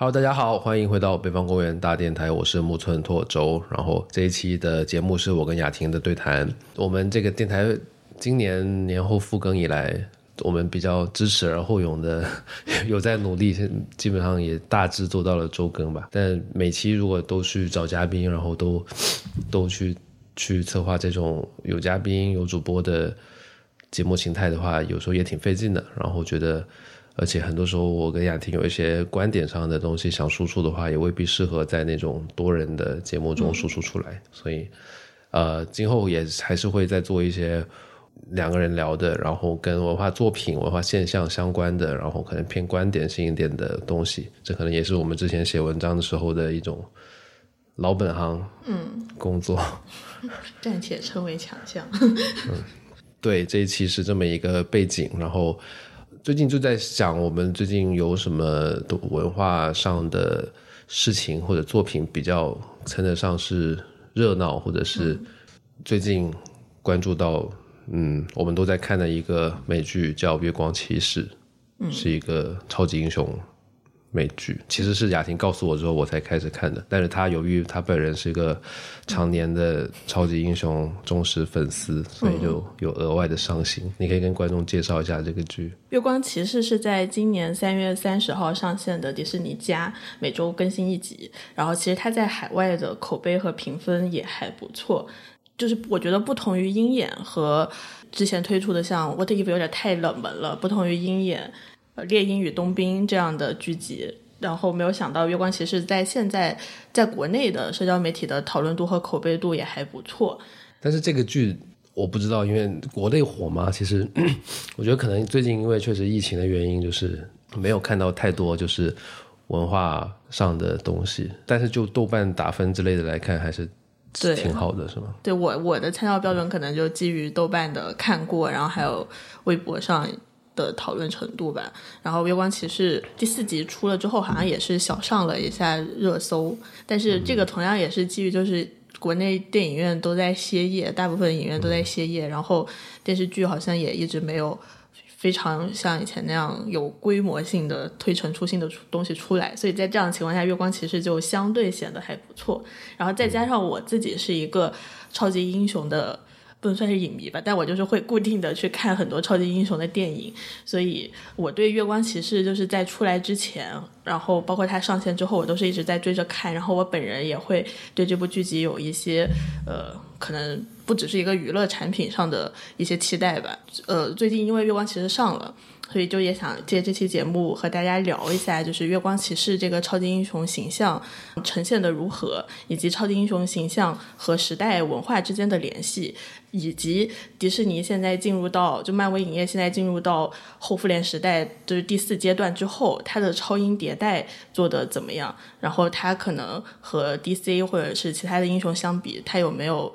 Hello，大家好，欢迎回到北方公园大电台，我是木村拓周。然后这一期的节目是我跟雅婷的对谈。我们这个电台今年年后复更以来，我们比较支持而后勇的，有在努力，基本上也大致做到了周更吧。但每期如果都去找嘉宾，然后都都去去策划这种有嘉宾有主播的节目形态的话，有时候也挺费劲的。然后觉得。而且很多时候，我跟雅婷有一些观点上的东西想输出的话，也未必适合在那种多人的节目中输出出来。所以，呃，今后也还是会再做一些两个人聊的，然后跟文化作品、文化现象相关的，然后可能偏观点性一点的东西。这可能也是我们之前写文章的时候的一种老本行，嗯，工作。暂且称为强项。嗯，对，这一期是这么一个背景，然后。最近就在想，我们最近有什么文化上的事情或者作品比较称得上是热闹，或者是最近关注到，嗯，我们都在看的一个美剧叫《月光骑士》，是一个超级英雄。美剧其实是雅婷告诉我之后我才开始看的，但是她由于她本人是一个常年的超级英雄忠实粉丝，所以就有额外的伤心。你可以跟观众介绍一下这个剧《月光骑士》是在今年三月三十号上线的迪士尼加，每周更新一集。然后其实它在海外的口碑和评分也还不错，就是我觉得不同于鹰眼和之前推出的像《What If》有点太冷门了，不同于鹰眼。呃，猎鹰与冬兵这样的剧集，然后没有想到《月光骑士》在现在在国内的社交媒体的讨论度和口碑度也还不错。但是这个剧我不知道，因为国内火吗？其实 我觉得可能最近因为确实疫情的原因，就是没有看到太多就是文化上的东西。但是就豆瓣打分之类的来看，还是挺好的，是吗？对我我的参照标准可能就基于豆瓣的看过，然后还有微博上。的讨论程度吧，然后《月光骑士》第四集出了之后，好像也是小上了一下热搜，但是这个同样也是基于就是国内电影院都在歇业，大部分影院都在歇业，然后电视剧好像也一直没有非常像以前那样有规模性的推陈出新的东西出来，所以在这样的情况下，《月光骑士》就相对显得还不错，然后再加上我自己是一个超级英雄的。不能算是影迷吧，但我就是会固定的去看很多超级英雄的电影，所以我对月光骑士就是在出来之前，然后包括它上线之后，我都是一直在追着看，然后我本人也会对这部剧集有一些呃，可能不只是一个娱乐产品上的一些期待吧。呃，最近因为月光骑士上了。所以就也想借这期节目和大家聊一下，就是月光骑士这个超级英雄形象呈现的如何，以及超级英雄形象和时代文化之间的联系，以及迪士尼现在进入到就漫威影业现在进入到后复联时代，就是第四阶段之后，它的超英迭代做的怎么样？然后它可能和 DC 或者是其他的英雄相比，它有没有？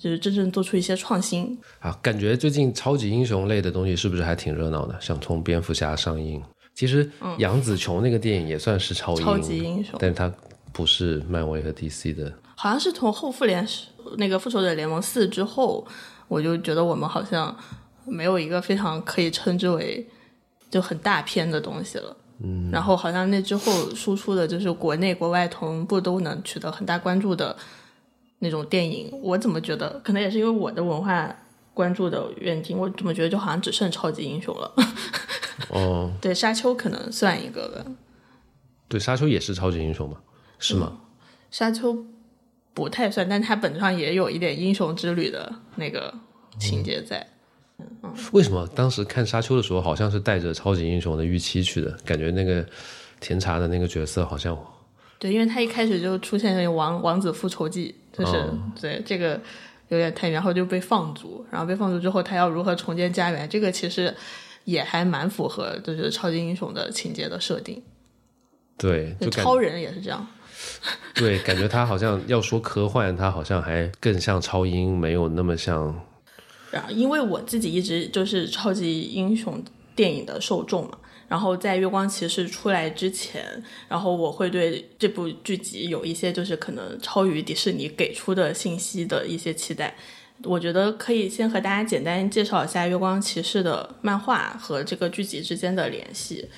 就是真正做出一些创新啊！感觉最近超级英雄类的东西是不是还挺热闹的？想从蝙蝠侠上映，其实杨紫琼那个电影也算是超超级英雄，但是它不是漫威和 DC 的。好像是从后复联那个复仇者联盟四之后，我就觉得我们好像没有一个非常可以称之为就很大片的东西了。嗯，然后好像那之后输出的就是国内国外同步都能取得很大关注的。那种电影，我怎么觉得，可能也是因为我的文化关注的原因，我怎么觉得就好像只剩超级英雄了。哦，对，沙丘可能算一个吧。对，沙丘也是超级英雄嘛？是吗？沙丘不太算，但它本质上也有一点英雄之旅的那个情节在。嗯，为什么当时看沙丘的时候，好像是带着超级英雄的预期去的？感觉那个甜茶的那个角色好像。对，因为他一开始就出现那《王王子复仇记》，就是对这个有点太，然后就被放逐，然后被放逐之后，他要如何重建家园？这个其实也还蛮符合就是超级英雄的情节的设定。对，就超人也是这样。对，感觉他好像要说科幻，他好像还更像超英，没有那么像。然后，因为我自己一直就是超级英雄电影的受众嘛。然后在《月光骑士》出来之前，然后我会对这部剧集有一些就是可能超于迪士尼给出的信息的一些期待。我觉得可以先和大家简单介绍一下《月光骑士》的漫画和这个剧集之间的联系。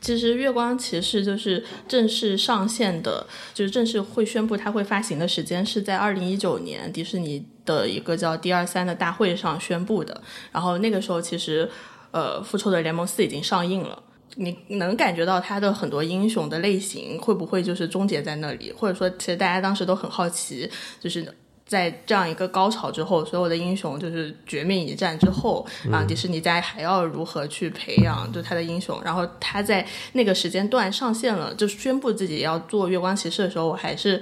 其实《月光骑士》就是正式上线的，就是正式会宣布它会发行的时间是在二零一九年迪士尼的一个叫 D 二三的大会上宣布的。然后那个时候其实，呃，《复仇者联盟四》已经上映了，你能感觉到他的很多英雄的类型会不会就是终结在那里？或者说，其实大家当时都很好奇，就是。在这样一个高潮之后，所有的英雄就是绝命一战之后啊，迪士尼家还要如何去培养就他的英雄？然后他在那个时间段上线了，就宣布自己要做月光骑士的时候，我还是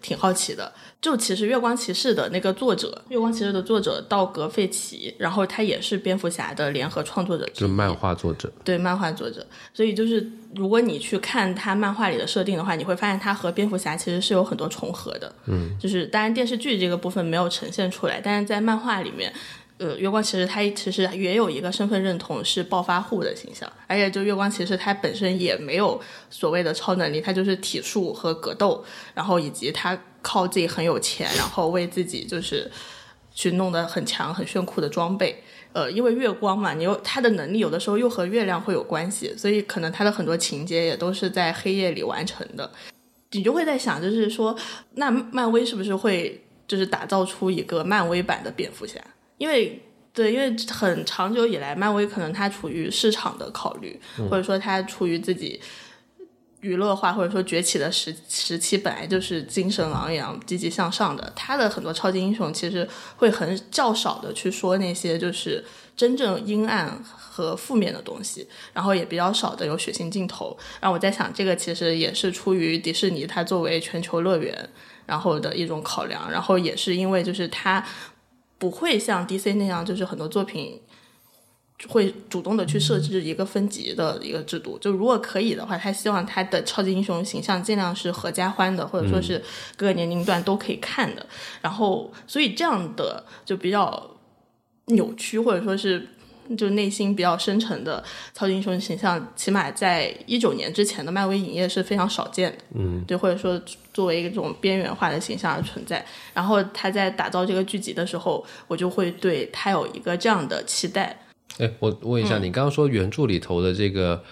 挺好奇的。就其实《月光骑士》的那个作者，《月光骑士》的作者道格·费奇，然后他也是蝙蝠侠的联合创作者，就是漫画作者。对，漫画作者。所以就是如果你去看他漫画里的设定的话，你会发现他和蝙蝠侠其实是有很多重合的。嗯，就是当然电视剧这个部分没有呈现出来，但是在漫画里面。呃，月光骑士他其实也有一个身份认同是暴发户的形象，而且就月光骑士他本身也没有所谓的超能力，他就是体术和格斗，然后以及他靠自己很有钱，然后为自己就是去弄得很强很炫酷的装备。呃，因为月光嘛，你又他的能力有的时候又和月亮会有关系，所以可能他的很多情节也都是在黑夜里完成的。你就会在想，就是说，那漫威是不是会就是打造出一个漫威版的蝙蝠侠？因为对，因为很长久以来，漫威可能它处于市场的考虑，或者说它处于自己娱乐化或者说崛起的时时期，本来就是精神昂扬、积极向上的。它的很多超级英雄其实会很较少的去说那些就是真正阴暗和负面的东西，然后也比较少的有血腥镜头。然后我在想，这个其实也是出于迪士尼它作为全球乐园然后的一种考量，然后也是因为就是它。不会像 DC 那样，就是很多作品会主动的去设置一个分级的一个制度。就如果可以的话，他希望他的超级英雄形象尽量是合家欢的，或者说是各个年龄段都可以看的。然后，所以这样的就比较扭曲，或者说是。就内心比较深沉的超级英雄形象，起码在一九年之前的漫威影业是非常少见的。嗯，对，或者说作为一种边缘化的形象而存在。然后他在打造这个剧集的时候，我就会对他有一个这样的期待。哎，我问一下，你刚刚说原著里头的这个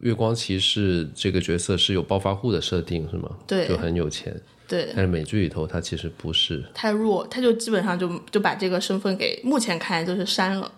月光骑士这个角色是有暴发户的设定是吗？对，就很有钱。对，但是美剧里头他其实不是太弱，他就基本上就就把这个身份给目前看来就是删了。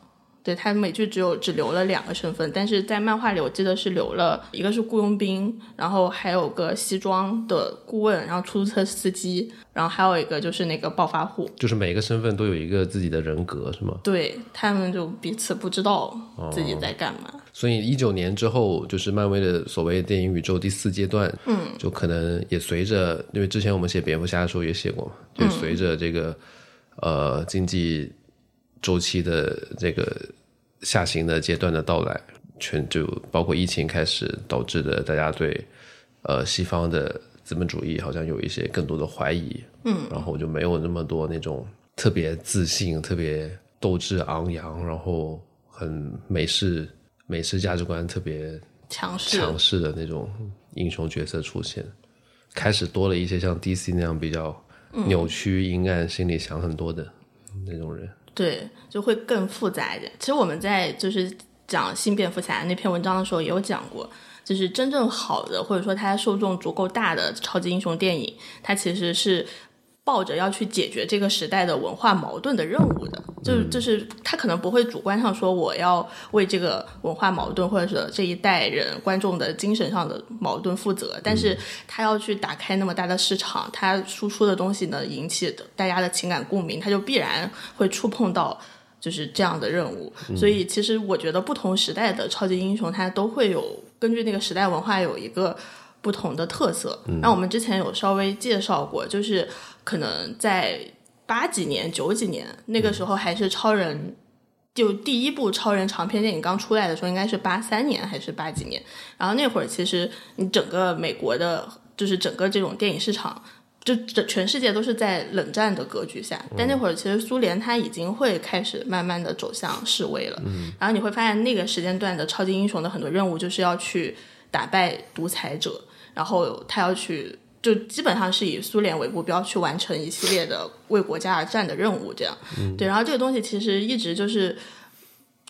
对他美剧只有只留了两个身份，但是在漫画里我记得是留了一个是雇佣兵，然后还有个西装的顾问，然后出租车司机，然后还有一个就是那个暴发户，就是每个身份都有一个自己的人格，是吗？对他们就彼此不知道自己在干嘛。所以一九年之后，就是漫威的所谓电影宇宙第四阶段，嗯，就可能也随着，因为之前我们写蝙蝠侠的时候也写过嘛，就随着这个呃经济。周期的这个下行的阶段的到来，全就包括疫情开始导致的，大家对呃西方的资本主义好像有一些更多的怀疑，嗯，然后就没有那么多那种特别自信、特别斗志昂扬，然后很美式美式价值观特别强势。强势的那种英雄角色出现，开始多了一些像 DC 那样比较扭曲、阴暗、心里想很多的那种人。对，就会更复杂一点。其实我们在就是讲新蝙蝠侠那篇文章的时候也有讲过，就是真正好的或者说它受众足够大的超级英雄电影，它其实是。抱着要去解决这个时代的文化矛盾的任务的，就是就是他可能不会主观上说我要为这个文化矛盾或者是这一代人观众的精神上的矛盾负责，但是他要去打开那么大的市场，他输出的东西呢引起大家的情感共鸣，他就必然会触碰到就是这样的任务。所以其实我觉得不同时代的超级英雄，他都会有根据那个时代文化有一个不同的特色。那我们之前有稍微介绍过，就是。可能在八几年、九几年那个时候，还是超人，就第一部超人长篇电影刚出来的时候，应该是八三年还是八几年？然后那会儿，其实你整个美国的，就是整个这种电影市场，就整全世界都是在冷战的格局下。但那会儿，其实苏联它已经会开始慢慢的走向示威了。然后你会发现，那个时间段的超级英雄的很多任务，就是要去打败独裁者，然后他要去。就基本上是以苏联为目标去完成一系列的为国家而战的任务，这样。对，然后这个东西其实一直就是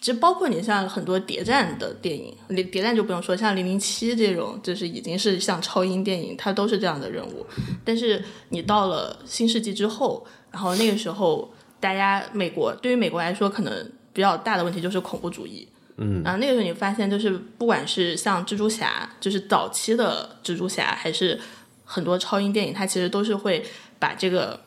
其实包括你像很多谍战的电影，谍谍战就不用说，像零零七这种，就是已经是像超英电影，它都是这样的任务。但是你到了新世纪之后，然后那个时候，大家美国对于美国来说，可能比较大的问题就是恐怖主义。嗯，然后那个时候你发现，就是不管是像蜘蛛侠，就是早期的蜘蛛侠，还是很多超英电影，它其实都是会把这个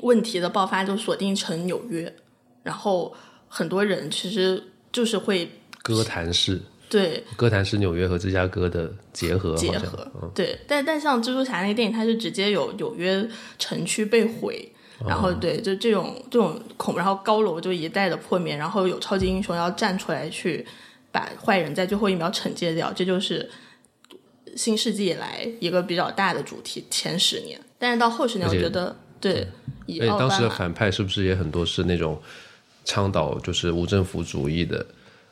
问题的爆发就锁定成纽约，然后很多人其实就是会哥谭市，对。哥谭市纽约和芝加哥的结合，结合，嗯对，但但像蜘蛛侠那个电影，它是直接有纽约城区被毁，然哦。后对，就这种这种恐，然后高楼就一代的破灭，然后有超级英雄要站出来去把坏人在最后一秒惩戒掉，这就是新世纪以来一个比较大的主题。前十年，但是到后十年，我觉得对，以当时的反派是不是也很多是那种倡导就是无政府主义的，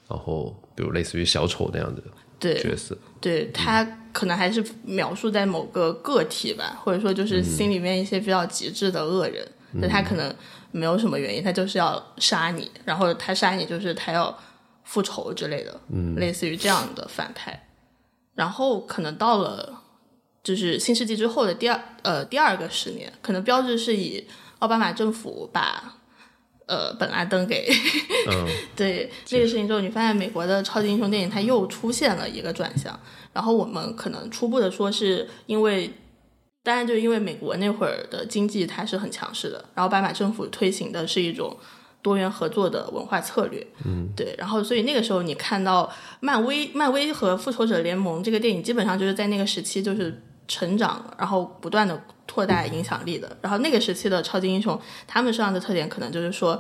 然后比如类似于小丑那样的对角色，对他可能还是描述在某个个体吧，或者说就是心里面一些比较极致的恶人，那、他可能没有什么原因，他就是要杀你，然后他杀你就是他要复仇之类的，嗯，类似于这样的反派。然后可能到了就是新世纪之后的第二呃第二个十年，可能标志是以奥巴马政府把呃本拉登给嗯，对这个事情之后，你发现美国的超级英雄电影它又出现了一个转向。然后我们可能初步的说，是因为，当然就是因为美国那会儿的经济它是很强势的，然后奥巴马政府推行的是一种多元合作的文化策略，嗯，对。然后所以那个时候你看到漫威、漫威和复仇者联盟这个电影，基本上就是在那个时期就是成长，然后不断的扩大影响力的。然后那个时期的超级英雄，他们身上的特点可能就是说，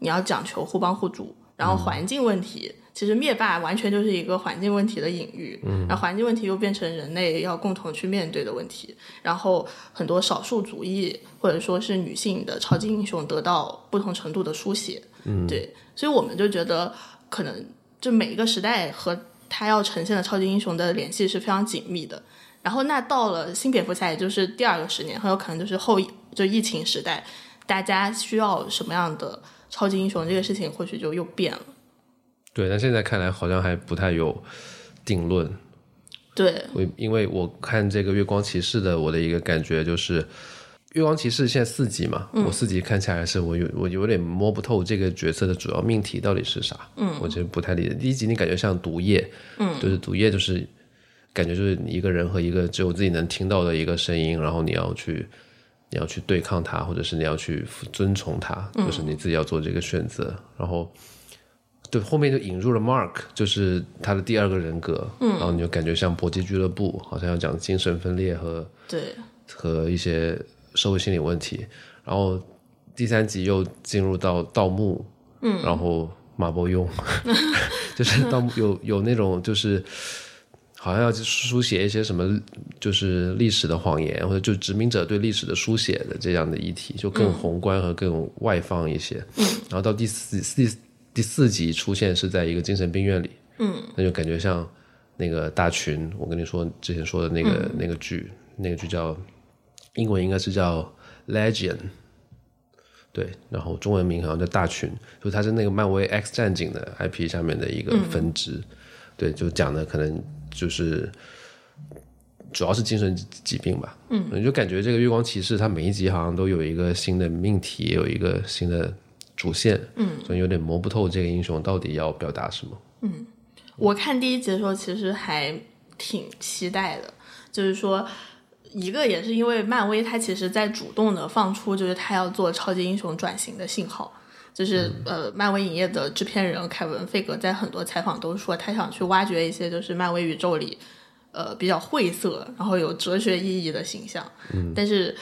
你要讲求互帮互助，然后环境问题，其实灭霸完全就是一个环境问题的隐喻，嗯，然后环境问题又变成人类要共同去面对的问题，然后很多少数族裔或者说是女性的超级英雄得到不同程度的书写，嗯，对，所以我们就觉得可能就每一个时代和他要呈现的超级英雄的联系是非常紧密的。然后那到了新蝙蝠侠，也就是第二个十年，很有可能就是后就疫情时代，大家需要什么样的超级英雄，这个事情或许就又变了。对，但现在看来好像还不太有定论。对，我因为我看这个月光骑士的，我的一个感觉就是，月光骑士现在四集嘛，我四集看起来是我有我有点摸不透这个角色的主要命题到底是啥，嗯，我觉得不太理解。第一集你感觉像毒液，嗯，就是毒液就是感觉就是你一个人和一个只有自己能听到的一个声音，然后你要去你要去对抗它，或者是你要去遵从它，就是你自己要做这个选择，然后。对，后面就引入了 Mark，就是他的第二个人格，嗯，然后你就感觉像搏击俱乐部，好像要讲精神分裂和对，和一些社会心理问题。然后第三集又进入到盗墓，嗯，然后马伯庸，就是盗墓有有那种就是好像要书写一些什么就是历史的谎言，或者就殖民者对历史的书写的这样的议题，就更宏观和更外放一些。嗯，然后到第四第第四集出现是在一个精神病院里，嗯，那就感觉像那个大群，我跟你说之前说的那个、那个剧，那个剧叫英文应该是叫 Legend，对，然后中文名好像叫大群，就它是那个漫威 X 战警的 IP 下面的一个分支，对，就讲的可能就是主要是精神疾病吧，嗯，你就感觉这个月光骑士它每一集好像都有一个新的命题，也有一个新的主线，嗯，所以有点摸不透这个英雄到底要表达什么。嗯我看第一集的时候，其实还挺期待的，就是说，一个也是因为漫威它其实在主动的放出，就是它要做超级英雄转型的信号。就是呃，漫威影业的制片人凯文·费格在很多采访都说，他想去挖掘一些就是漫威宇宙里呃比较晦涩，然后有哲学意义的形象。嗯，但是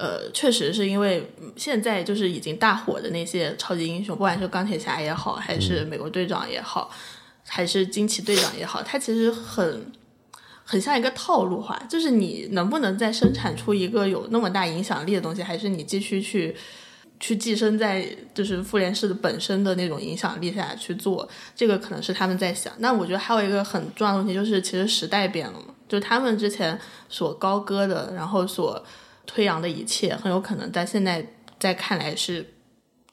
呃，确实是因为现在就是已经大火的那些超级英雄，不管是钢铁侠也好，还是美国队长也好，还是惊奇队长也好，它其实很很像一个套路化，就是你能不能再生产出一个有那么大影响力的东西，还是你继续去去寄生在就是复联式的本身的那种影响力下去做，这个可能是他们在想。那我觉得还有一个很重要的问题就是，其实时代变了嘛，就是他们之前所高歌的，然后所推扬的一切，很有可能在现在在看来是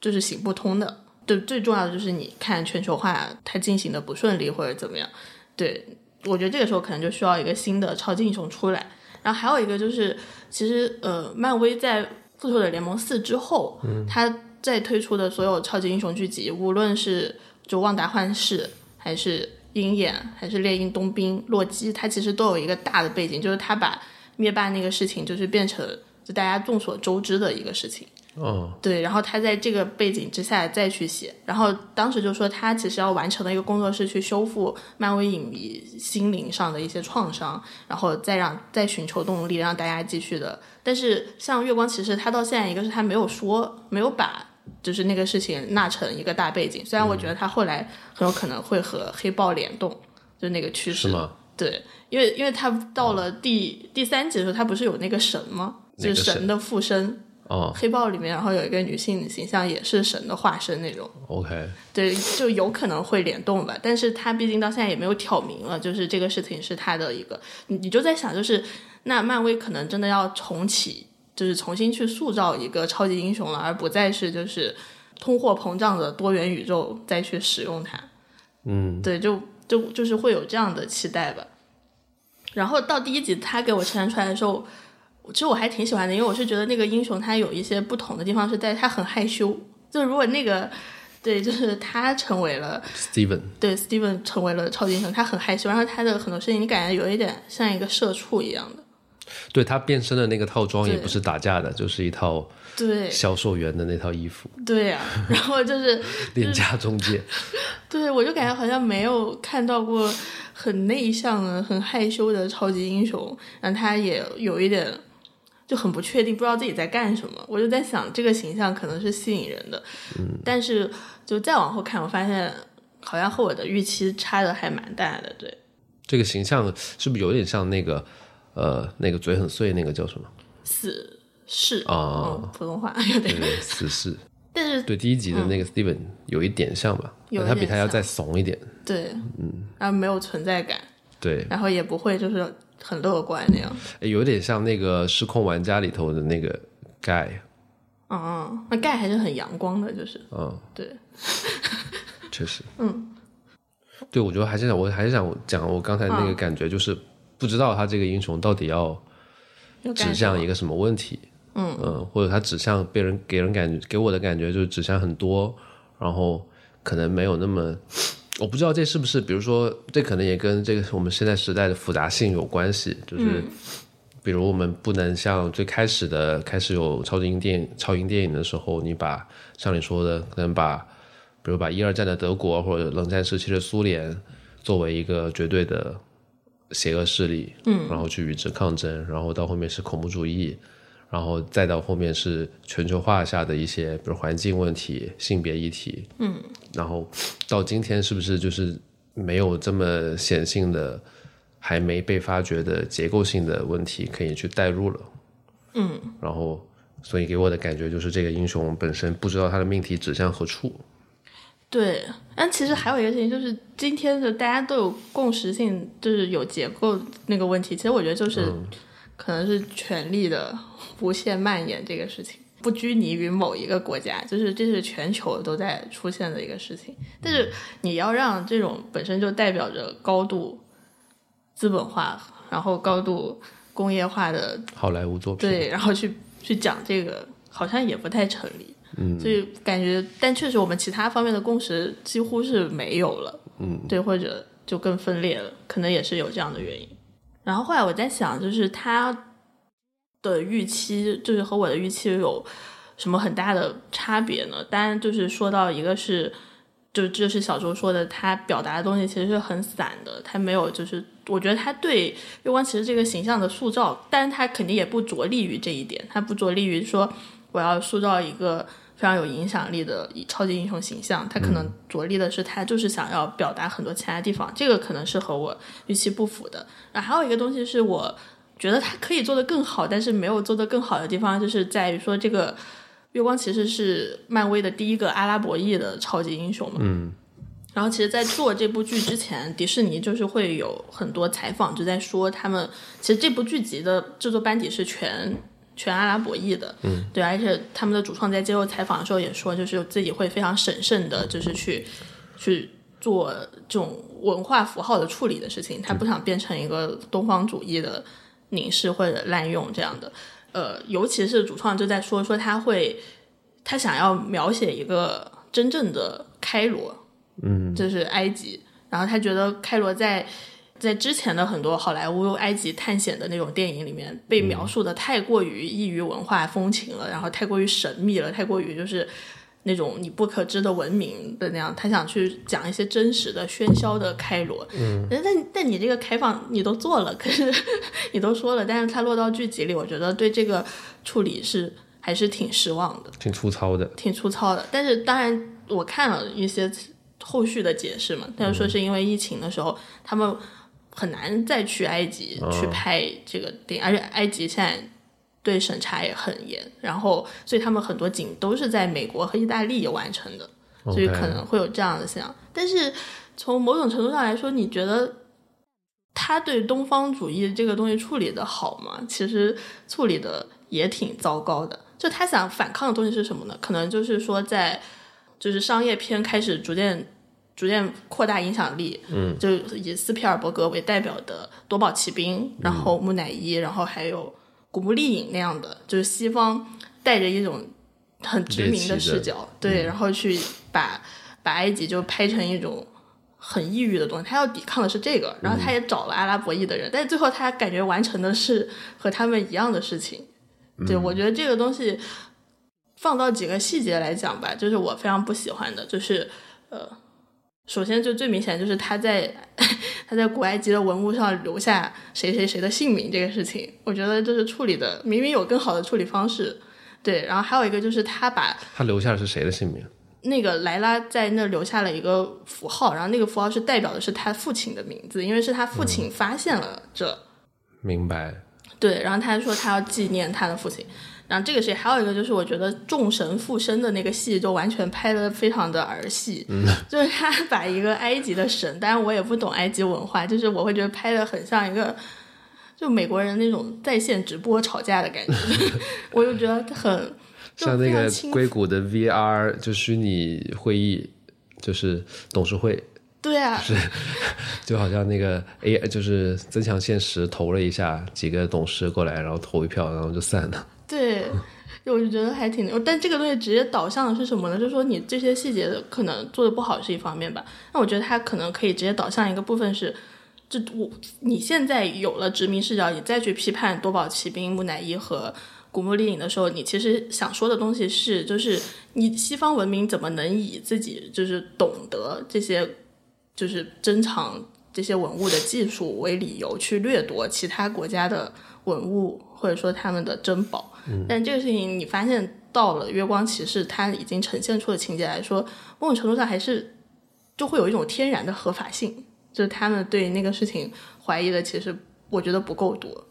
就是行不通的。对，最重要的就是你看全球化它进行的不顺利或者怎么样，对我觉得这个时候可能就需要一个新的超级英雄出来。然后还有一个就是，其实呃，漫威在复仇者联盟四之后，嗯，它在推出的所有超级英雄剧集，无论是就旺达幻视，还是鹰眼，还是猎鹰冬兵、洛基，它其实都有一个大的背景，就是它把灭霸那个事情，就是变成就大家众所周知的一个事情。哦，对，然后他在这个背景之下再去写，然后当时就说他其实要完成的一个工作是去修复漫威影迷心灵上的一些创伤，然后再让再寻求动力让大家继续的。但是像月光骑士，他到现在一个是他没有说，没有把就是那个事情纳成一个大背景。虽然我觉得他后来很有可能会和黑豹联动，就那个趋势。是吗？对，因为因为他到了第第三集的时候，他不是有那个神吗？就是神的附身。哦，黑豹里面，然后有一个女性形象，也是神的化身那种。OK，对，就有可能会联动吧。但是他毕竟到现在也没有挑明了，就是这个事情是他的一个，你你就在想，就是那漫威可能真的要重启，就是重新去塑造一个超级英雄了，而不再是就是通货膨胀的多元宇宙再去使用它。嗯，对，就就就是会有这样的期待吧。然后到第一集他给我呈现出来的时候。其实我还挺喜欢的，因为我是觉得那个英雄他有一些不同的地方，是在他很害羞。就如果那个，对，就是他成为了 Steven，对 Steven 成为了超级英雄，他很害羞，然后他的很多事情你感觉有一点像一个社畜一样的。对他变身的那个套装也不是打架的，就是一套对销售员的那套衣服。对呀，然后 就是廉价中介。对，我就感觉好像没有看到过很内向的、很害羞的超级英雄，然后他也有一点。就很不确定，不知道自己在干什么。我就在想，这个形象可能是吸引人的，嗯，但是就再往后看，我发现好像和我的预期差的还蛮大的。对，这个形象是不是有点像那个呃，那个嘴很碎那个叫什么？死侍啊，普通话有点死侍。但是对第一集的那个 Steven 有一点像吧？有他比他要再怂一点。对，嗯，然后没有存在感。对，然后也不会就是。很乐观那样，有点像那个《失控玩家》里头的那个 Guy。嗯，那 Guy 还是很阳光的，就是。嗯，对，确实。嗯，对，我觉得还是想，我还是想讲我刚才那个感觉，就是不知道他这个英雄到底要指向一个什么问题。嗯嗯，或者他指向被人，给人感觉，给我的感觉就是指向很多，然后可能没有那么。我不知道这是不是，比如说，这可能也跟这个我们现在时代的复杂性有关系。就是，比如我们不能像最开始的开始有超级英电影、超英电影的时候，你把像你说的，可能把，比如把一二战的德国或者冷战时期的苏联作为一个绝对的邪恶势力，嗯，然后去与之抗争，然后到后面是恐怖主义。然后再到后面是全球化下的一些，比如环境问题、性别议题，嗯，然后到今天是不是就是没有这么显性的、还没被发掘的结构性的问题可以去代入了，嗯，然后所以给我的感觉就是这个英雄本身不知道他的命题指向何处。对，但其实还有一个事情就是今天的大家都有共识性，就是有结构那个问题，其实我觉得就是可能是权力的。无限蔓延这个事情不拘泥于某一个国家，就是这是全球都在出现的一个事情。但是你要让这种本身就代表着高度资本化，然后高度工业化的好莱坞作品，对，然后去去讲这个，好像也不太成立。嗯，所以感觉，但确实我们其他方面的共识几乎是没有了。嗯，对，或者就更分裂了，可能也是有这样的原因。然后后来我在想，就是他。的预期就是和我的预期有什么很大的差别呢？当然，就是说到一个是，就这是小周说的，他表达的东西其实是很散的，他没有就是，我觉得他对月光其实这个形象的塑造，但是他肯定也不着力于这一点，他不着力于说我要塑造一个非常有影响力的超级英雄形象，他可能着力的是他就是想要表达很多其他地方，这个可能是和我预期不符的。然后还有一个东西是我。觉得他可以做得更好，但是没有做得更好的地方，就是在于说这个月光骑士是漫威的第一个阿拉伯裔的超级英雄嘛。嗯。然后，其实，在做这部剧之前，迪士尼就是会有很多采访，就在说他们其实这部剧集的制作班底是全全阿拉伯裔的，嗯，对，而且他们的主创在接受采访的时候也说，就是自己会非常审慎的，就是去去做这种文化符号的处理的事情，他不想变成一个东方主义的凝视或者滥用这样的。呃，尤其是主创就在说说他会，他想要描写一个真正的开罗，嗯，就是埃及，然后他觉得开罗在在之前的很多好莱坞埃及探险的那种电影里面被描述的太过于异于文化风情了，然后太过于神秘了，太过于就是那种你不可知的文明的那样，他想去讲一些真实的喧嚣的开罗。嗯，但但你这个开放你都做了，可是你都说了，但是他落到剧集里，我觉得对这个处理是还是挺失望的。挺粗糙的。挺粗糙的。但是当然，我看了一些后续的解释嘛，他就说是因为疫情的时候，他们很难再去埃及去拍这个电影，而且埃及现在对审查也很严，然后所以他们很多景都是在美国和意大利完成的，所以可能会有这样的现象。但是从某种程度上来说，你觉得他对东方主义这个东西处理的好吗？其实处理的也挺糟糕的。就他想反抗的东西是什么呢？可能就是说在就是商业片开始逐渐逐渐扩大影响力，嗯，就以斯皮尔伯格为代表的《夺宝奇兵》，然后木乃伊，然后还有《古墓丽影》那样的，就是西方带着一种很殖民的视角，对，然后去把把埃及就拍成一种很抑郁的东西，他要抵抗的是这个，然后他也找了阿拉伯裔的人，但是最后他感觉完成的是和他们一样的事情。对，我觉得这个东西放到几个细节来讲吧，就是我非常不喜欢的，就是呃，首先就最明显就是他在 他在古埃及的文物上留下谁谁谁的姓名这个事情，我觉得这是处理的明明有更好的处理方式。对，然后还有一个就是他把他留下的是谁的姓名？那个莱拉在那留下了一个符号，然后那个符号是代表的是他父亲的名字，因为是他父亲发现了这。明白。对，然后他说他要纪念他的父亲，然后这个是还有一个就是我觉得众神附身的那个戏就完全拍的非常的儿戏，就是他把一个埃及的神，当然我也不懂埃及文化，就是我会觉得拍的很像一个就美国人那种在线直播吵架的感觉，我就觉得很 像那个硅谷的 VR 就虚拟会议，就是董事会，对啊，是就好像那个 AI 就是增强现实投了一下，几个董事过来，然后投一票，然后就散了。对，我就觉得还挺，但这个东西直接导向的是什么呢？就是说你这些细节的可能做的不好是一方面吧，那我觉得它可能可以直接导向一个部分是，这我你现在有了殖民视角，你再去批判多宝奇兵、木乃伊和古墓丽影的时候，你其实想说的东西是，就是你西方文明怎么能以自己就是懂得这些就是珍藏这些文物的技术为理由去掠夺其他国家的文物，或者说他们的珍宝。但这个事情你发现到了《月光骑士》，它已经呈现出的情节来说，某种程度上还是就会有一种天然的合法性，就是他们对那个事情怀疑的，其实我觉得不够多。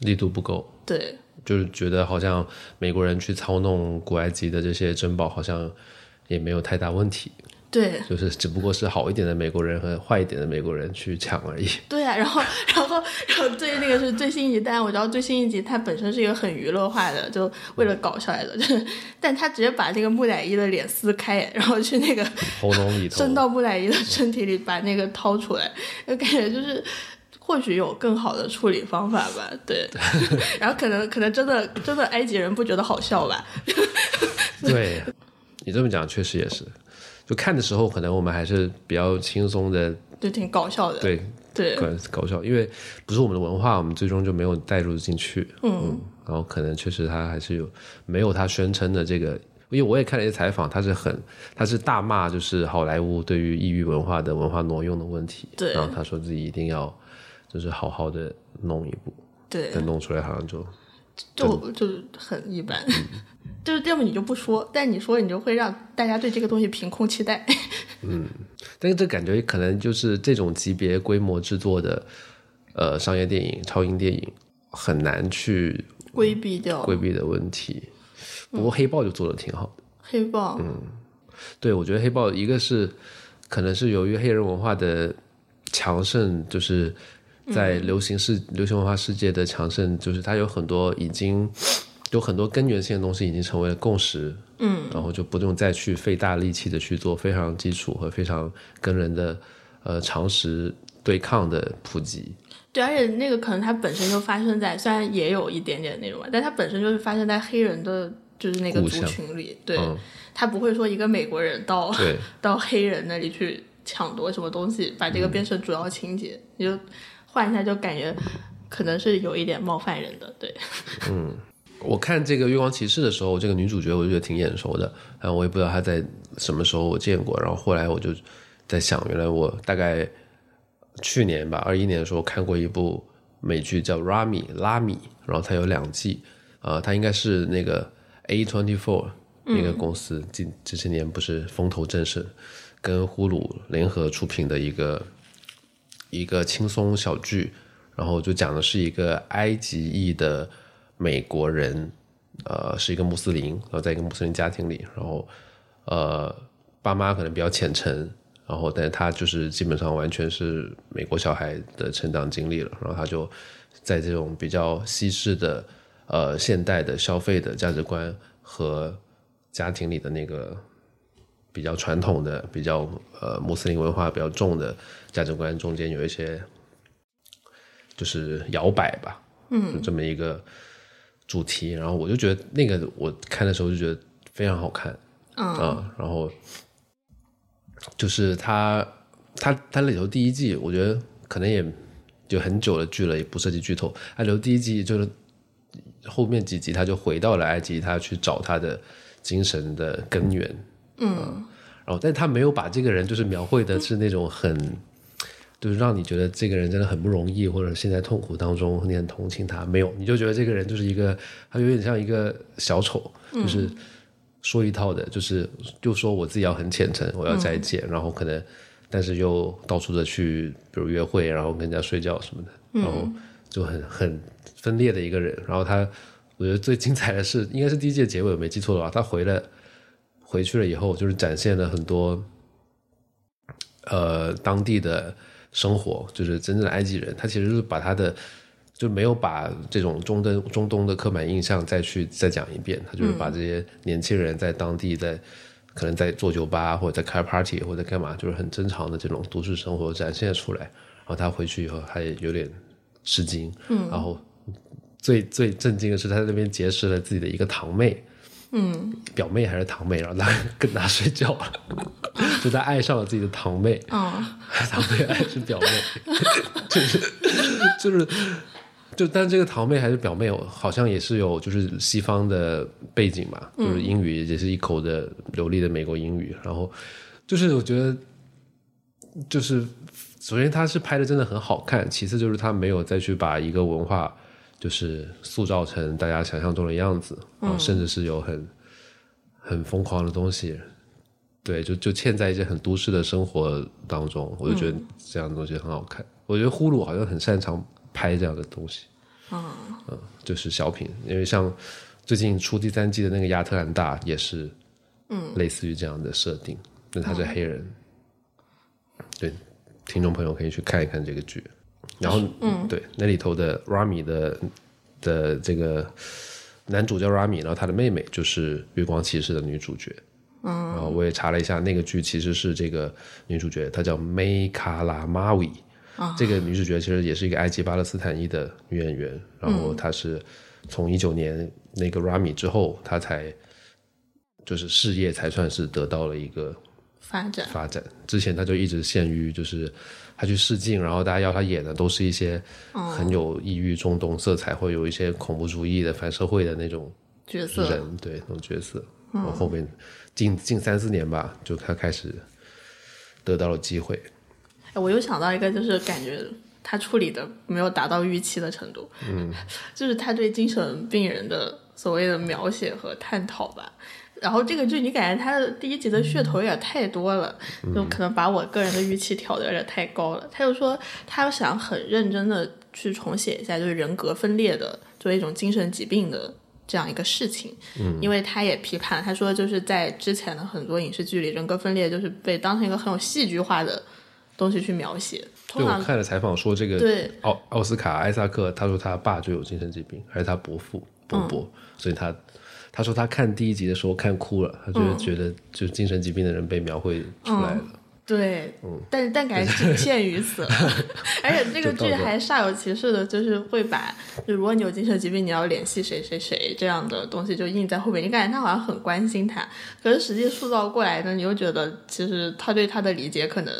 力度不够，对。就是觉得好像美国人去操弄古埃及的这些珍宝，好像也没有太大问题，对就是只不过是好一点的美国人和坏一点的美国人去抢而已。对啊，然后然后然后最那个是最新一集，但我知道最新一集它本身是一个很娱乐化的，就为了搞笑来的，就是但他直接把这个木乃伊的脸撕开，然后去那个喉咙里头 伸到木乃伊的身体里，把那个掏出来，就感觉就是或许有更好的处理方法吧。对，然后可能可能真的真的埃及人不觉得好笑吧？对，你这么讲确实也是。就看的时候，可能我们还是比较轻松的，就挺搞笑的。对，对搞搞笑，因为不是我们的文化，我们最终就没有带入进去。嗯，然后可能确实他还是有没有他宣称的这个，因为我也看了一些采访，他是很他是大骂就是好莱坞对于异域文化的文化挪用的问题。对然后他说自己一定要就是好好的弄一部，对，但弄出来好像就就就是很一般。就是要么你就不说，但你说你就会让大家对这个东西凭空期待。嗯但是这感觉可能就是这种级别规模制作的呃商业电影、超英电影很难去规避掉规避的问题。不过黑豹就做的挺好的。黑豹，嗯对，我觉得黑豹一个是可能是由于黑人文化的强盛，就是在流行世、流行文化世界的强盛，就是它有很多已经有很多根源性的东西已经成为了共识，嗯，然后就不用再去费大力气的去做非常基础和非常跟人的呃常识对抗的普及。对，而且那个可能它本身就发生在，虽然也有一点点那种吧，但它本身就是发生在黑人的，就是那个族群里。对，嗯，他不会说一个美国人到，到黑人那里去抢夺什么东西，把这个变成主要情节，你就换一下，就感觉可能是有一点冒犯人的。对，嗯我看这个《月光骑士》的时候，这个女主角我就觉得挺眼熟的，然后我也不知道她在什么时候我见过，然后后来我就在想，原来我大概去年吧，二一年的时候看过一部美剧叫《拉米》拉米，然后它有两季，呃，它应该是那个 A twenty four 那个公司近这些年不是风头正盛，跟呼噜联合出品的一个一个轻松小剧，然后就讲的是一个埃及裔的美国人，呃，是一个穆斯林，然后在一个穆斯林家庭里，然后呃，爸妈可能比较虔诚，然后但是他就是基本上完全是美国小孩的成长经历了，然后他就在这种比较西式的呃现代的消费的价值观和家庭里的那个比较传统的、比较呃穆斯林文化比较重的价值观中间有一些就是摇摆吧，嗯，就这么一个主题。然后我就觉得那个我看的时候就觉得非常好看，嗯啊，然后就是它它它里头第一季，我觉得可能也就很久的剧了，也不涉及剧透。他里头第一季就是后面几集，他就回到了埃及，他去找他的精神的根源。嗯，然后，但他没有把这个人就是描绘的是那种很，就是让你觉得这个人真的很不容易，或者现在痛苦当中你很同情他，没有，你就觉得这个人就是一个，他有点像一个小丑，就是说一套的，就是就说我自己要很虔诚，我要再见，然后可能，但是又到处的去，比如约会，然后跟人家睡觉什么的，然后就很很分裂的一个人。然后他，我觉得最精彩的是，应该是第一季的结尾，我没记错的话，他回了。回去了以后，就是展现了很多，呃，当地的生活，就是真正的埃及人。他其实是把他的，就没有把这种中东中东的刻板印象再去再讲一遍。他就是把这些年轻人在当地在可能在做酒吧或者在开 party 或者干嘛，就是很正常的这种都市生活展现出来。然后他回去以后，他也有点吃惊。嗯，然后最最震惊的是，他在那边结识了自己的一个堂妹。嗯，表妹还是堂妹，然后他 跟他睡觉了，就他爱上了自己的堂妹，哦，堂妹爱是表妹，就是就是就，但这个堂妹还是表妹，好像也是有就是西方的背景嘛，就是英语也是一口的流利的美国英语，然后就是我觉得就是首先他是拍的真的很好看，其次就是他没有再去把一个文化。就是塑造成大家想象中的样子，然后甚至是有很很疯狂的东西，对，就就嵌在一些很都市的生活当中，我就觉得这样的东西很好看。我觉得呼噜好像很擅长拍这样的东西，嗯。嗯，就是小品，因为像最近出第三季的那个亚特兰大也是，嗯，类似于这样的设定，那他是黑人，对，听众朋友可以去看一看这个剧。然后，嗯，对，那里头的 Rami 的的这个男主叫 Rami，然后他的妹妹就是《月光骑士》的女主角。嗯，然后我也查了一下，那个剧其实是这个女主角，她叫 May Kalamawi。啊，这个女主角其实也是一个埃及巴勒斯坦裔的女演员。然后她是从一九年那个 Rami 之后，她才就是事业才算是得到了一个发展发展。之前她就一直陷于就是。他去试镜，然后大家要他演的都是一些很有异域中东色彩，或有一些恐怖主义的反社会的那种角色人，对那种角色。然后后面近近三四年吧，就他开始得到了机会。哎，我又想到一个，就是感觉他处理的没有达到预期的程度。嗯，就是他对精神病人的所谓的描写和探讨吧。然后这个剧，你感觉它的第一集的噱头有点太多了，就可能把我个人的预期挑的有点太高了。他就说他想很认真的去重写一下，就是人格分裂的作为一种精神疾病的这样一个事情。嗯，因为他也批判，他说就是在之前的很多影视剧里，人格分裂就是被当成一个很有戏剧化的东西去描写。对我看了采访说，这个对奥奥斯卡艾萨克，他说他爸就有精神疾病，还是他伯父伯伯，嗯所以他他说他看第一集的时候看哭了，他就是觉得就精神疾病的人被描绘出来了。对，但但感觉仅限于此，而且这个剧还煞有其事的，就是会把，就如果你有精神疾病，你要联系谁谁谁这样的东西就印在后面，你感觉他好像很关心他，可是实际塑造过来呢，你又觉得其实他对他的理解可能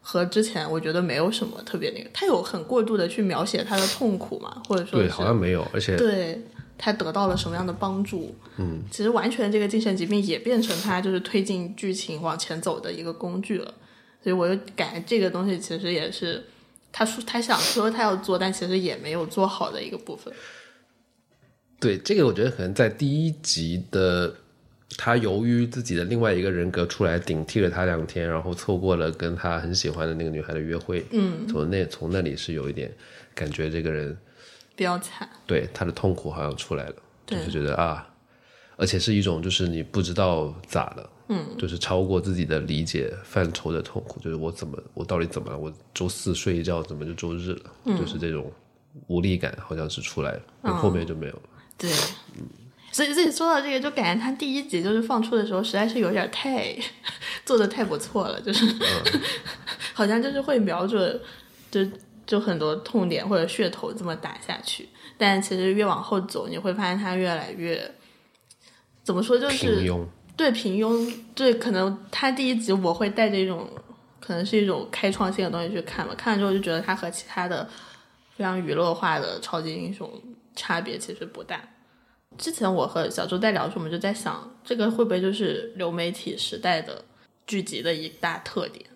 和之前我觉得没有什么特别那个，他有很过度的去描写他的痛苦嘛，或者说对，好像没有，而且对他得到了什么样的帮助？嗯，其实完全这个精神疾病也变成他就是推进剧情往前走的一个工具了。所以我就感觉这个东西其实也是他说他想说他要做，但其实也没有做好的一个部分。对这个，我觉得可能在第一集的他由于自己的另外一个人格出来顶替了他两天，然后错过了跟他很喜欢的那个女孩的约会，嗯，从那从那里是有一点感觉这个人比较惨，对他的痛苦好像出来了，就是觉得啊，而且是一种就是你不知道咋了，嗯，就是超过自己的理解范畴的痛苦，就是我怎么我到底怎么了？我周四睡一觉怎么就周日了？就是这种无力感好像是出来了，后面就没有了。对，所以所以说到这个，就感觉他第一集就是放出的时候，实在是有点太做的太不错了，就是、好像就是会瞄准就就很多痛点或者噱头这么打下去，但其实越往后走，你会发现它越来越怎么说，就是平庸，对平庸，对可能他第一集我会带着一种可能是一种开创性的东西去看吧，看了之后就觉得他和其他的非常娱乐化的超级英雄差别其实不大。之前我和小周在聊的时候，我们就在想，这个会不会就是流媒体时代的剧集的一大特点？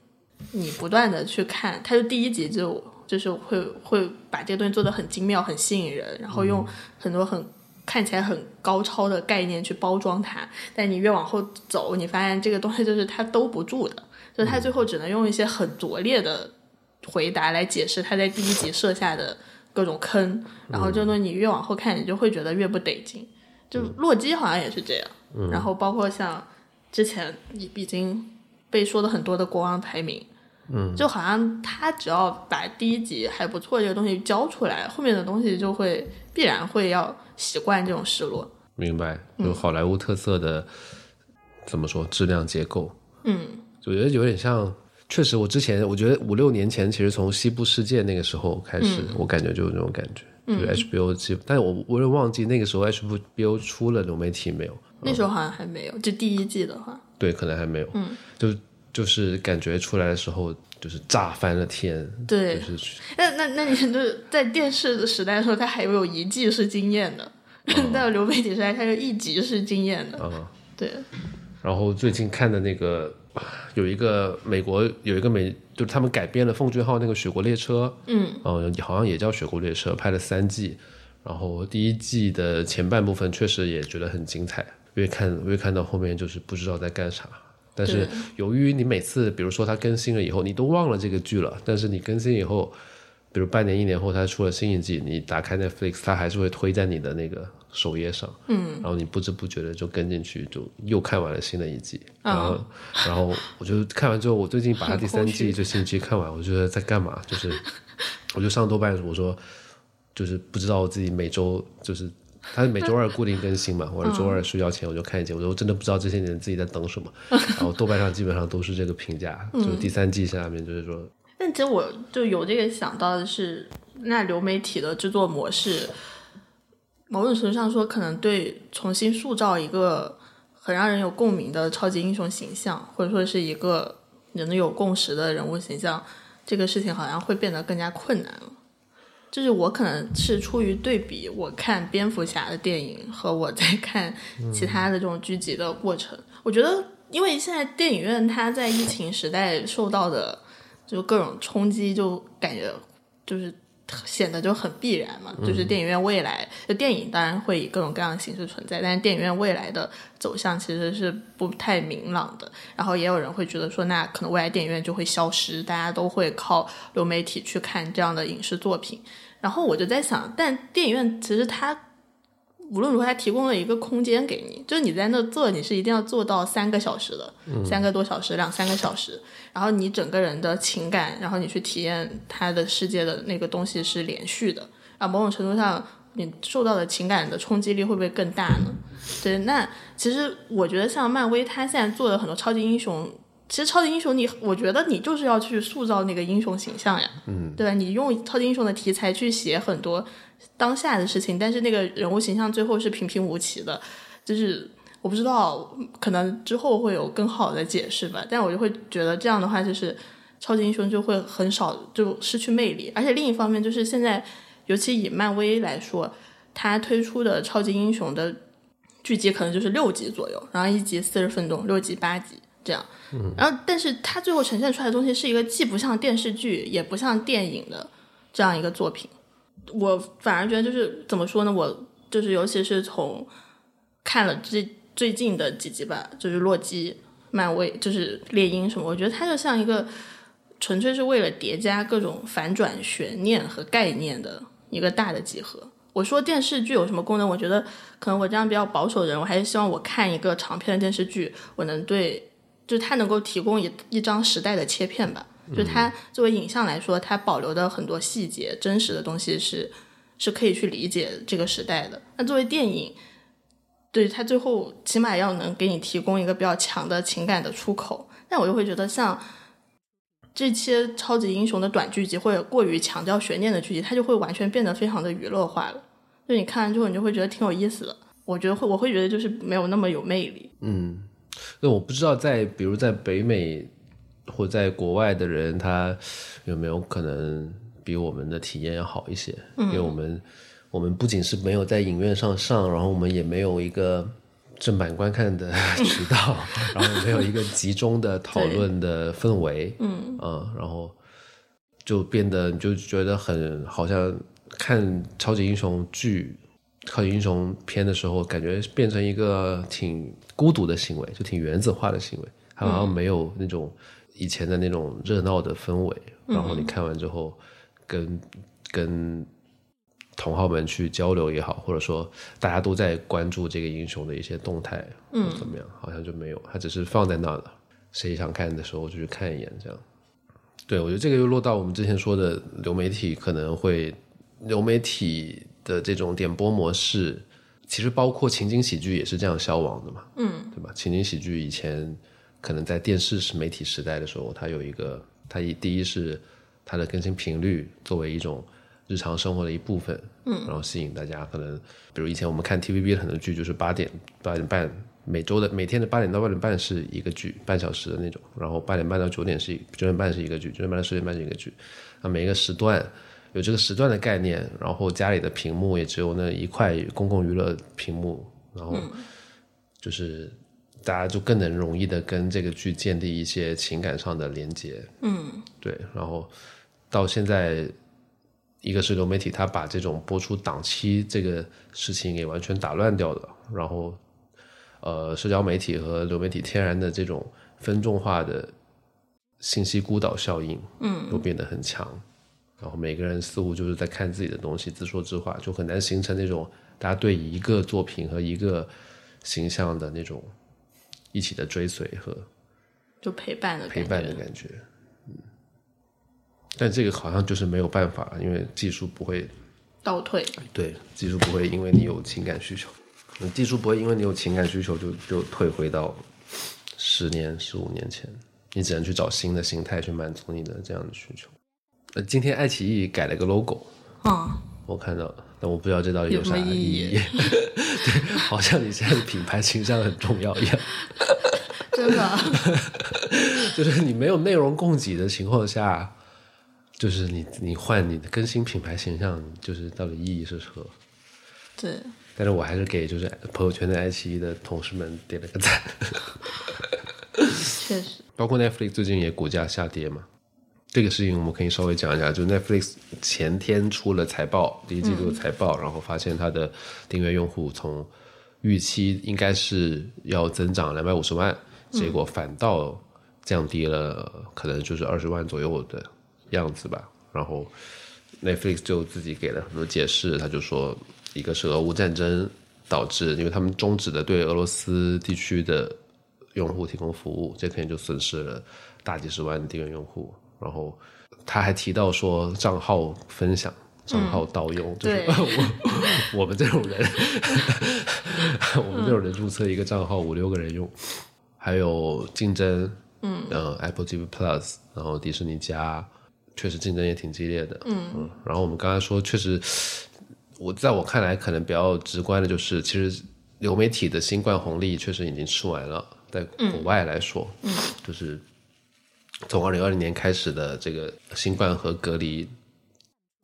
你不断的去看，它就第一集就就是会会把这个东西做的很精妙、很吸引人，然后用很多很看起来很高超的概念去包装它。但你越往后走，你发现这个东西就是它兜不住的，就是它最后只能用一些很拙劣的回答来解释他在第一集设下的各种坑。然后这个东西你越往后看，你就会觉得越不得劲。就洛基好像也是这样，然后包括像之前已已经被说的很多的国王排名，嗯，就好像他只要把第一集还不错这个东西交出来，后面的东西就会必然会要习惯这种失落。明白？就好莱坞特色的、怎么说质量结构？嗯，我觉得有点像。确实，我之前我觉得五六年前，其实从西部世界那个时候开始，我感觉就有那种感觉，就 HBO 基，但是我我也忘记那个时候 HBO 出了流媒体没有？那时候好像还没有，就第一季的话，对，可能还没有。嗯，就就是感觉出来的时候，就是炸翻了天。对就是那那那你就是在电视的时代的时候，它还有一季是惊艳的，在流媒体时代，它就一集是惊艳的。啊、对，然后最近看的那个有一个美国有一个美，就是他们改编了奉俊昊那个《雪国列车》，嗯，嗯，好像也叫《雪国列车》，拍了三季。然后第一季的前半部分确实也觉得很精彩，越看越看到后面就是不知道在干啥。但是由于你每次，比如说它更新了以后，你都忘了这个剧了，但是你更新以后，比如半年一年后它出了新一季，你打开 Netflix，它还是会推在你的那个首页上，嗯，然后你不知不觉的就跟进去，就又看完了新的一季，然后，然后我就看完之后，我最近把它第三季最新一季看完，我觉得在干嘛？就是，我就上豆瓣我说，就是不知道我自己每周就是。它是每周二固定更新嘛，或者周二睡觉前我就看一集，我就真的不知道这些年自己在等什么。然后豆瓣上基本上都是这个评价，就是第三季下面就是说，但其实我就有这个想到的是，那流媒体的制作模式，某种程度上说，可能对重新塑造一个很让人有共鸣的超级英雄形象，或者说是一个人有共识的人物形象，这个事情好像会变得更加困难了。就是我可能是出于对比，我看蝙蝠侠的电影和我在看其他的这种剧集的过程，我觉得，因为现在电影院它在疫情时代受到的就各种冲击，就感觉就是显得就很必然嘛。就是电影院未来，就电影当然会以各种各样的形式存在，但是电影院未来的走向其实是不太明朗的。然后也有人会觉得说，那可能未来电影院就会消失，大家都会靠流媒体去看这样的影视作品。然后我就在想，但电影院其实它无论如何，它提供了一个空间给你，就是你在那坐，你是一定要坐到三个小时的，三个多小时，两三个小时，然后你整个人的情感，然后你去体验它的世界的那个东西是连续的，啊，某种程度上，你受到的情感的冲击力会不会更大呢？对，那其实我觉得像漫威，它现在做的很多超级英雄。其实超级英雄，你我觉得你就是要去塑造那个英雄形象呀，嗯，对吧？你用超级英雄的题材去写很多当下的事情，但是那个人物形象最后是平平无奇的，就是我不知道，可能之后会有更好的解释吧。但我就会觉得这样的话，就是超级英雄就会很少，就失去魅力。而且另一方面，就是现在，尤其以漫威来说，它推出的超级英雄的剧集可能就是六集左右，然后一集四十分钟，六集八集。这样，然后，但是它最后呈现出来的东西是一个既不像电视剧，也不像电影的这样一个作品。我反而觉得，就是怎么说呢？我就是，尤其是从看了最最近的几集吧，就是洛基、漫威，就是猎鹰什么，我觉得它就像一个纯粹是为了叠加各种反转、悬念和概念的一个大的集合。我说电视剧有什么功能？我觉得可能我这样比较保守的人，我还是希望我看一个长篇的电视剧，我能对。就是它能够提供一一张时代的切片吧，就它作为影像来说，它保留的很多细节、真实的东西是是可以去理解这个时代的。那作为电影，对它最后起码要能给你提供一个比较强的情感的出口。但我就会觉得，像这些超级英雄的短剧集或者过于强调悬念的剧集，它就会完全变得非常的娱乐化了。就你看完之后，你就会觉得挺有意思的。我觉得会，我会觉得就是没有那么有魅力。嗯。那我不知道在比如在北美或在国外的人，他有没有可能比我们的体验要好一些？因为我们我们不仅是没有在影院上上，然后我们也没有一个正版观看的 渠道，然后没有一个集中的讨论的氛围，嗯啊，然后就变得就觉得很好像看超级英雄剧。靠英雄片的时候，感觉变成一个挺孤独的行为，就挺原子化的行为，好像没有那种以前的那种热闹的氛围。然后你看完之后，跟跟同好们去交流也好，或者说大家都在关注这个英雄的一些动态，嗯，怎么样？好像就没有，他只是放在那了。谁想看的时候就去看一眼，这样。对，我觉得这个又落到我们之前说的流媒体可能会流媒体。的这种点播模式，其实包括情景喜剧也是这样消亡的嘛，嗯，对吧？情景喜剧以前可能在电视是媒体时代的时候，它有一个，它一第一是它的更新频率作为一种日常生活的一部分，嗯，然后吸引大家。可能比如以前我们看 TVB 的很多剧，就是八点八点半每周的每天的八点到八点半是一个剧，半小时的那种，然后八点半到九点是九点半是一个剧，九点半到十点半是一个剧，那每一个时段。有这个时段的概念，然后家里的屏幕也只有那一块公共娱乐屏幕，然后就是大家就更能容易的跟这个剧建立一些情感上的连接。嗯，对。然后到现在，一个是流媒体，它把这种播出档期这个事情给完全打乱掉了。然后，呃，社交媒体和流媒体天然的这种分众化的信息孤岛效应，嗯，都变得很强。然后每个人似乎就是在看自己的东西，自说自话，就很难形成那种大家对一个作品和一个形象的那种一起的追随和就陪伴的陪伴的感觉。嗯，但这个好像就是没有办法，因为技术不会倒退。对，技术不会因为你有情感需求，技术不会因为你有情感需求就就退回到十年、十五年前，你只能去找新的形态去满足你的这样的需求。今天爱奇艺改了个 logo，啊，我看到了，但我不知道这到底有啥意义。对，好像你现在的品牌形象很重要一样。真的，就是你没有内容供给的情况下，就是你你换你的更新品牌形象，就是到底意义是何？对。但是我还是给就是朋友圈的爱奇艺的同事们点了个赞。确实。包括 Netflix 最近也股价下跌嘛。这个事情我们可以稍微讲一下，就 Netflix 前天出了财报，第一季度财报，然后发现它的订阅用户从预期应该是要增长两百五十万，结果反倒降低了，可能就是二十万左右的样子吧。然后 Netflix 就自己给了很多解释，他就说，一个是俄乌战争导致，因为他们终止了对俄罗斯地区的用户提供服务，这肯定就损失了大几十万订阅用户。然后他还提到说账号分享、账号盗用，就是对。我 我们这种人，我们这种人注册一个账号五六个人用，还有竞争，嗯，呃，Apple TV Plus，然后迪士尼加，确实竞争也挺激烈的，嗯。然后我们刚才说，确实，我在我看来可能比较直观的就是，其实流媒体的新冠红利确实已经吃完了，在国外来说，嗯，就是从二零二零年开始的这个新冠和隔离。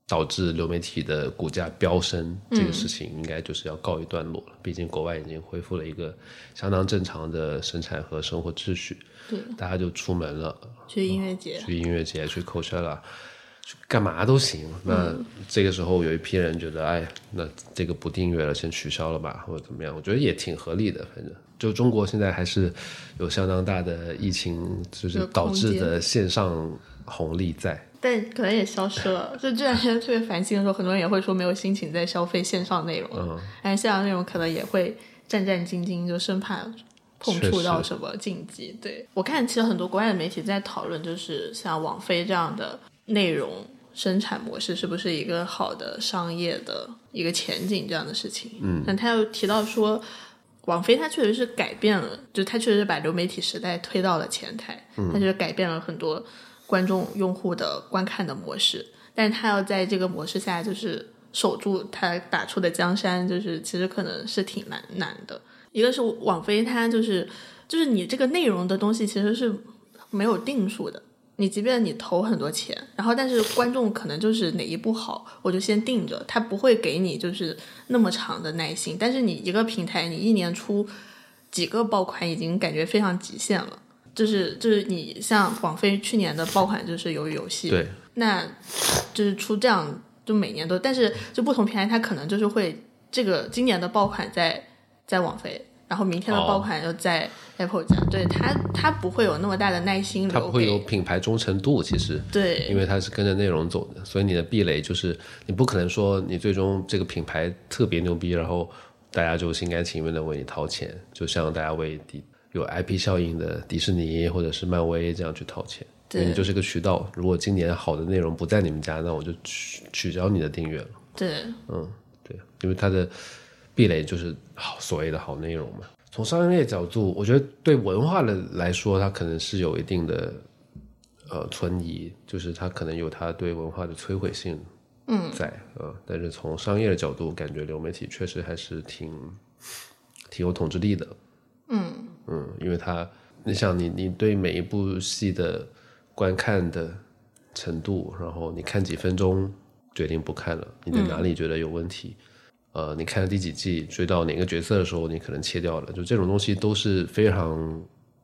导致流媒体的股价飙升，这个事情应该就是要告一段落了。毕竟国外已经恢复了一个相当正常的生产和生活秩序，对，大家就出门了，去音乐节，去音乐节、去 Coachella，去干嘛都行。那这个时候有一批人觉得，哎，那这个不订阅了，先取消了吧，或者怎么样？我觉得也挺合理的。反正就中国现在还是有相当大的疫情，就是导致的线上红利在。但可能也消失了。就这两天特别烦心的时候，很多人也会说没有心情在消费线上内容了，嗯但线上内容可能也会战战兢兢，就生怕碰触到什么禁忌。对我看，其实很多国外的媒体在讨论，就是像网飞这样的内容生产模式是不是一个好的商业的一个前景这样的事情。嗯，但他又提到说。网飞它确实是改变了，就它确实是把流媒体时代推到了前台，它就是改变了很多观众用户的观看的模式，但是它要在这个模式下就是守住它打出的江山，就是其实可能是挺难难的。一个是网飞，它就是就是你这个内容的东西其实是没有定数的，你即便你投很多钱，然后但是观众可能就是哪一部好，我就先定着，他不会给你就是那么长的耐心。但是你一个平台，你一年出几个爆款，已经感觉非常极限了。就是就是你像网飞去年的爆款就是鱿鱼游戏，对，那就是出这样就每年都，但是就不同平台它可能就是会这个今年的爆款在在网飞，然后明天的爆款又在 Apple 家，对它它不会有那么大的耐心留它不会有品牌忠诚度，其实。对因为它是跟着内容走的，所以你的壁垒就是你不可能说你最终这个品牌特别牛逼，然后大家就心甘情愿的为你掏钱，就像大家为迪有 IP 效应的迪士尼或者是漫威这样去掏钱，对你就是个渠道。如果今年好的内容不在你们家，那我就取取消你的订阅了。对嗯对，因为它的壁垒就是好所谓的好内容嘛。从商业角度，我觉得对文化的来说，它可能是有一定的呃存疑，就是它可能有它对文化的摧毁性嗯在呃，但是从商业的角度，感觉流媒体确实还是挺挺有统治力的。嗯嗯，因为它，你想你你对每一部戏的观看的程度，然后你看几分钟决定不看了，你在哪里觉得有问题？呃，你看了第几季，追到哪个角色的时候，你可能切掉了，就这种东西都是非常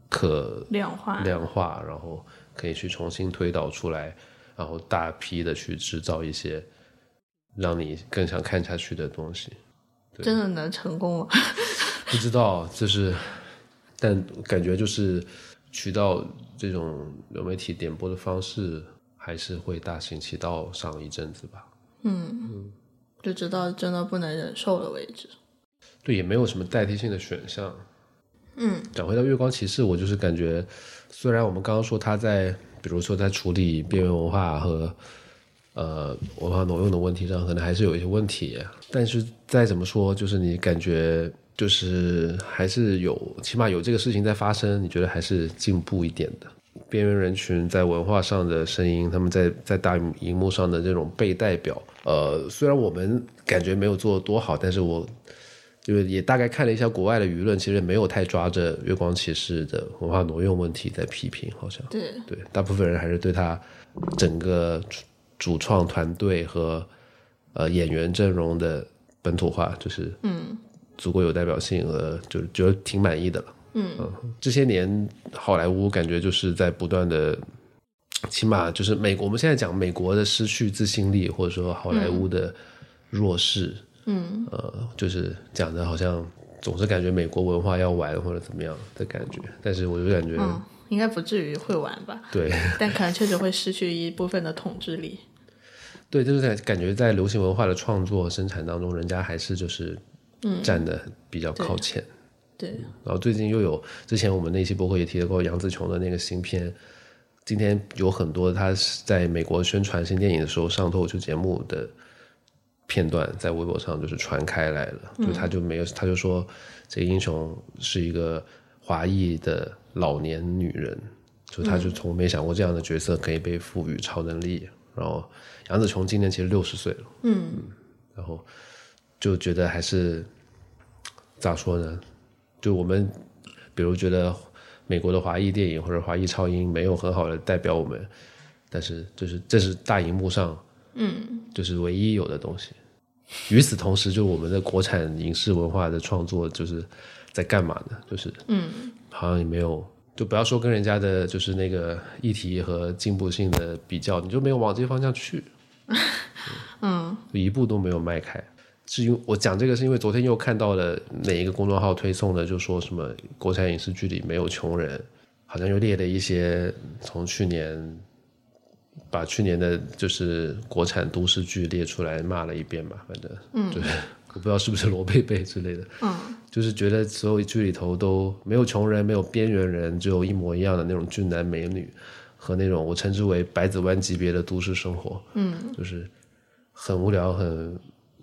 可量化量化，然后可以去重新推导出来，然后大批的去制造一些让你更想看下去的东西。真的能成功吗？不知道，就是，但感觉就是渠道这种流媒体点播的方式，还是会大行其道上一阵子吧。就直到真的不能忍受了为止。对，也没有什么代替性的选项。嗯，讲回到月光骑士，我就是感觉，虽然我们刚刚说他在，比如说在处理边缘文化和呃文化挪用的问题上，可能还是有一些问题，但是再怎么说，就是你感觉就是还是有，起码有这个事情在发生，你觉得还是进步一点的。边缘人群在文化上的声音，他们在在大荧幕上的这种被代表，呃，虽然我们感觉没有做得多好，但是我就是也大概看了一下国外的舆论，其实没有太抓着《月光骑士》的文化挪用问题在批评，好像。对，对，大部分人还是对他整个主主创团队和呃演员阵容的本土化，就是嗯。足够有代表性，呃，就是觉得挺满意的了。嗯这些年好莱坞感觉就是在不断的，起码就是美国，我们现在讲美国的失去自信力，或者说好莱坞的弱势，嗯，呃，就是讲的好像总是感觉美国文化要完或者怎么样的感觉，但是我就感觉，嗯，应该不至于会完吧？对 但可能确实会失去一部分的统治力。对，就是在感觉在流行文化的创作生产当中，人家还是就是站的比较靠前。对，然后最近又有之前我们那期博客也提到过杨紫琼的那个新片，今天有很多她在美国宣传新电影的时候上脱口秀节目的片段，在微博上就是传开来了，就他就没有，他就说这个英雄是一个华裔的老年女人，就他就从没想过这样的角色可以被赋予超能力。然后杨紫琼今年其实六十岁了，嗯，然后就觉得还是咋说呢？就我们比如觉得美国的华裔电影或者华裔超英没有很好的代表我们，但是就是这是大荧幕上，嗯，就是唯一有的东西。与此同时，就我们的国产影视文化的创作就是在干嘛呢？就是嗯，好像也没有，就不要说跟人家的就是那个议题和进步性的比较，你就没有往这个方向去，嗯，一步都没有迈开。是因为我讲这个，是因为昨天又看到了哪一个公众号推送的，就说什么国产影视剧里没有穷人，好像又列了一些从去年把去年的就是国产都市剧列出来骂了一遍吧，反正嗯，就是 我不知道是不是罗贝贝之类的，嗯，就是觉得所有剧里头都没有穷人，没有边缘人，只有一模一样的那种俊男美女和那种我称之为百子湾级别的都市生活，嗯，就是很无聊很。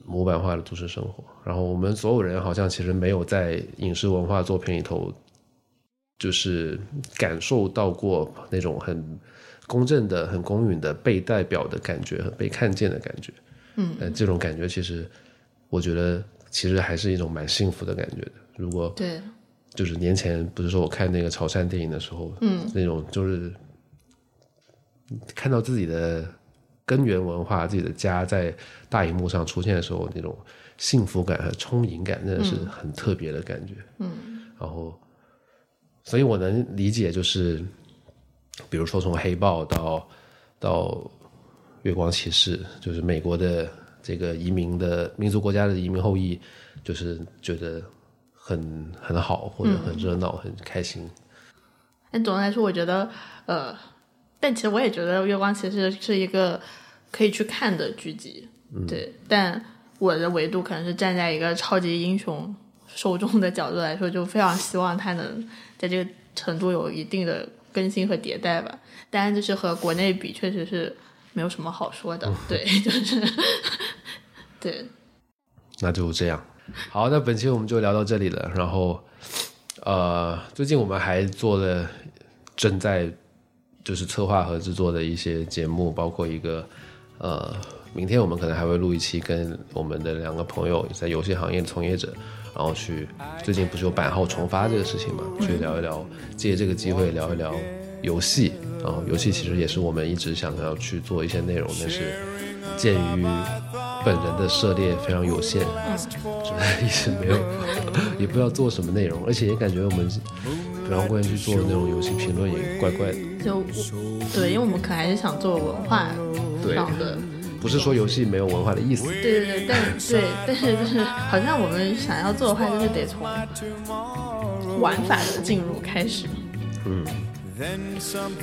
模板化的都市生活，然后我们所有人好像其实没有在影视文化作品里头，就是感受到过那种很公正的、很公允的被代表的感觉和被看见的感觉。嗯，呃，这种感觉其实我觉得其实还是一种蛮幸福的感觉的。如果对，就是年前不是说我看那个潮汕电影的时候，嗯，那种就是看到自己的。根源文化自己的家在大荧幕上出现的时候，那种幸福感和充盈感，真的是很特别的感觉。嗯，然后，所以我能理解，就是比如说从黑豹到到月光骑士，就是美国的这个移民的民族国家的移民后裔，就是觉得很很好，或者很热闹，很开心。但总的来说，我觉得呃。但其实我也觉得《月光骑士》是一个可以去看的剧集，对。但我的维度可能是站在一个超级英雄受众的角度来说，就非常希望它能在这个程度有一定的更新和迭代吧。当然，就是和国内比，确实是没有什么好说的。对，就是对。那就这样。好，那本期我们就聊到这里了。然后，呃，最近我们还做了正在。就是策划和制作的一些节目，包括一个，呃，明天我们可能还会录一期，跟我们的两个朋友在游戏行业的从业者，然后去最近不是有版号重发这个事情嘛，去聊一聊，借这个机会聊一聊游戏，然后游戏其实也是我们一直想要去做一些内容，但是鉴于本人的涉猎非常有限，就是一直没有，也不知道做什么内容，而且也感觉我们。然后过去做那种游戏评论也怪怪的，就对，因为我们可能还是想做文化上的，不是说游戏没有文化的意思。对对对，但对，但是就是好像我们想要做的话，就是得从玩法的进入开始。嗯，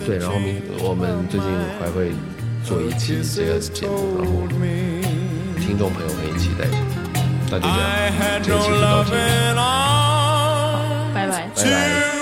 对，然后明我们最近还会做一期这个节目，然后听众朋友可以期待一下。那就这样，这期就到这里，好，拜拜，拜拜。